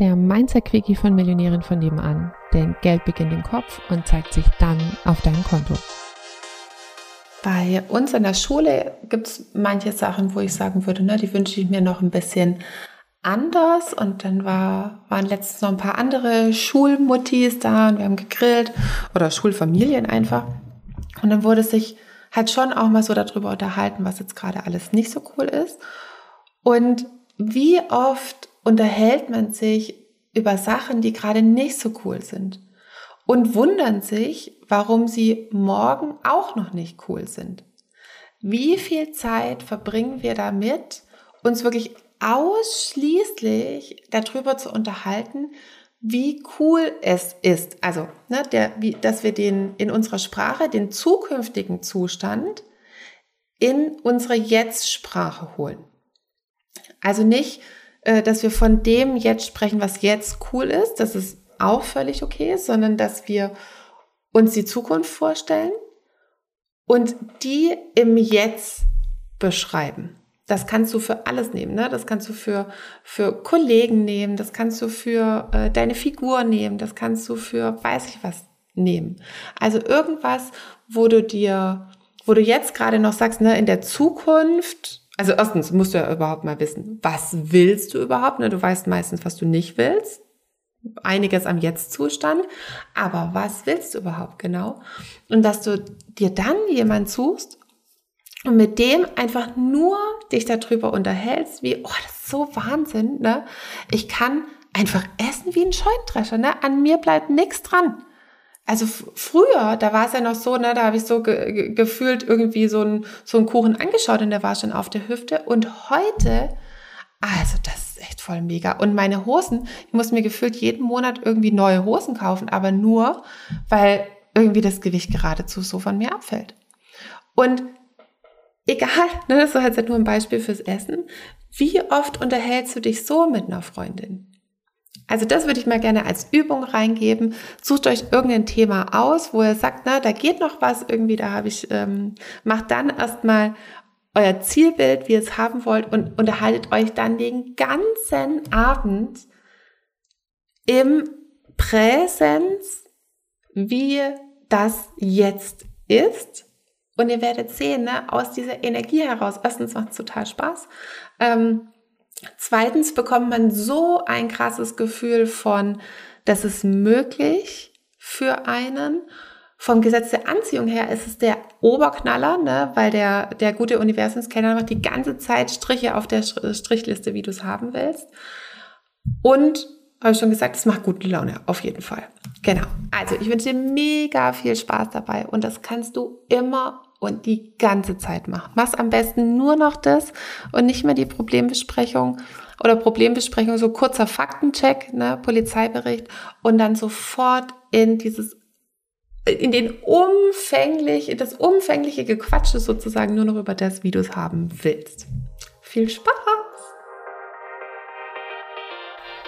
der Mindset-Quickie von Millionären von nebenan. Denn Geld beginnt im Kopf und zeigt sich dann auf deinem Konto. Bei uns in der Schule gibt es manche Sachen, wo ich sagen würde, ne, die wünsche ich mir noch ein bisschen anders. Und dann war, waren letztens noch ein paar andere Schulmuttis da und wir haben gegrillt oder Schulfamilien einfach. Und dann wurde sich halt schon auch mal so darüber unterhalten, was jetzt gerade alles nicht so cool ist. Und wie oft unterhält man sich über Sachen, die gerade nicht so cool sind und wundern sich, warum sie morgen auch noch nicht cool sind. Wie viel Zeit verbringen wir damit, uns wirklich ausschließlich darüber zu unterhalten, wie cool es ist. Also, ne, der, wie, dass wir den in unserer Sprache den zukünftigen Zustand in unsere Jetzt-Sprache holen. Also nicht, dass wir von dem jetzt sprechen, was jetzt cool ist, dass es auch völlig okay ist, sondern dass wir uns die Zukunft vorstellen und die im Jetzt beschreiben. Das kannst du für alles nehmen, ne? Das kannst du für, für Kollegen nehmen, das kannst du für äh, deine Figur nehmen, das kannst du für weiß ich was nehmen. Also irgendwas, wo du dir, wo du jetzt gerade noch sagst, ne, in der Zukunft, also erstens musst du ja überhaupt mal wissen, was willst du überhaupt, ne? Du weißt meistens, was du nicht willst. Einiges am Jetzt-Zustand, aber was willst du überhaupt genau? Und dass du dir dann jemand suchst, und mit dem einfach nur dich darüber unterhältst, wie, oh, das ist so Wahnsinn, ne? Ich kann einfach essen wie ein Scheunendrescher, ne? An mir bleibt nichts dran. Also früher, da war es ja noch so, ne, da habe ich so ge ge gefühlt irgendwie so einen so einen Kuchen angeschaut und der war schon auf der Hüfte. Und heute, also das ist echt voll mega. Und meine Hosen, ich muss mir gefühlt jeden Monat irgendwie neue Hosen kaufen, aber nur, weil irgendwie das Gewicht geradezu so von mir abfällt. Und egal, ne, das war jetzt nur ein Beispiel fürs Essen. Wie oft unterhältst du dich so mit einer Freundin? Also das würde ich mal gerne als Übung reingeben. Sucht euch irgendein Thema aus, wo ihr sagt, na, da geht noch was irgendwie, da habe ich, ähm, macht dann erstmal euer Zielbild, wie ihr es haben wollt und unterhaltet euch dann den ganzen Abend im Präsens, wie das jetzt ist und ihr werdet sehen, ne, aus dieser Energie heraus, erstens macht es total Spaß. Ähm, zweitens bekommt man so ein krasses Gefühl von, das ist möglich für einen. Vom Gesetz der Anziehung her ist es der Oberknaller, ne, weil der, der gute Universumskenner macht die ganze Zeit Striche auf der Strichliste, wie du es haben willst. Und habe ich schon gesagt, es macht gute Laune, auf jeden Fall. Genau. Also ich wünsche dir mega viel Spaß dabei und das kannst du immer und die ganze Zeit mach. Mach's am besten nur noch das und nicht mehr die Problembesprechung oder Problembesprechung, so kurzer Faktencheck, ne, Polizeibericht und dann sofort in dieses in den umfänglich, in das umfängliche Gequatsche sozusagen nur noch über das, wie du es haben willst. Viel Spaß!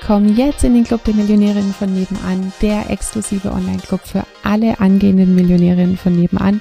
Komm jetzt in den Club der Millionärinnen von nebenan, der exklusive Online-Club für alle angehenden Millionärinnen von nebenan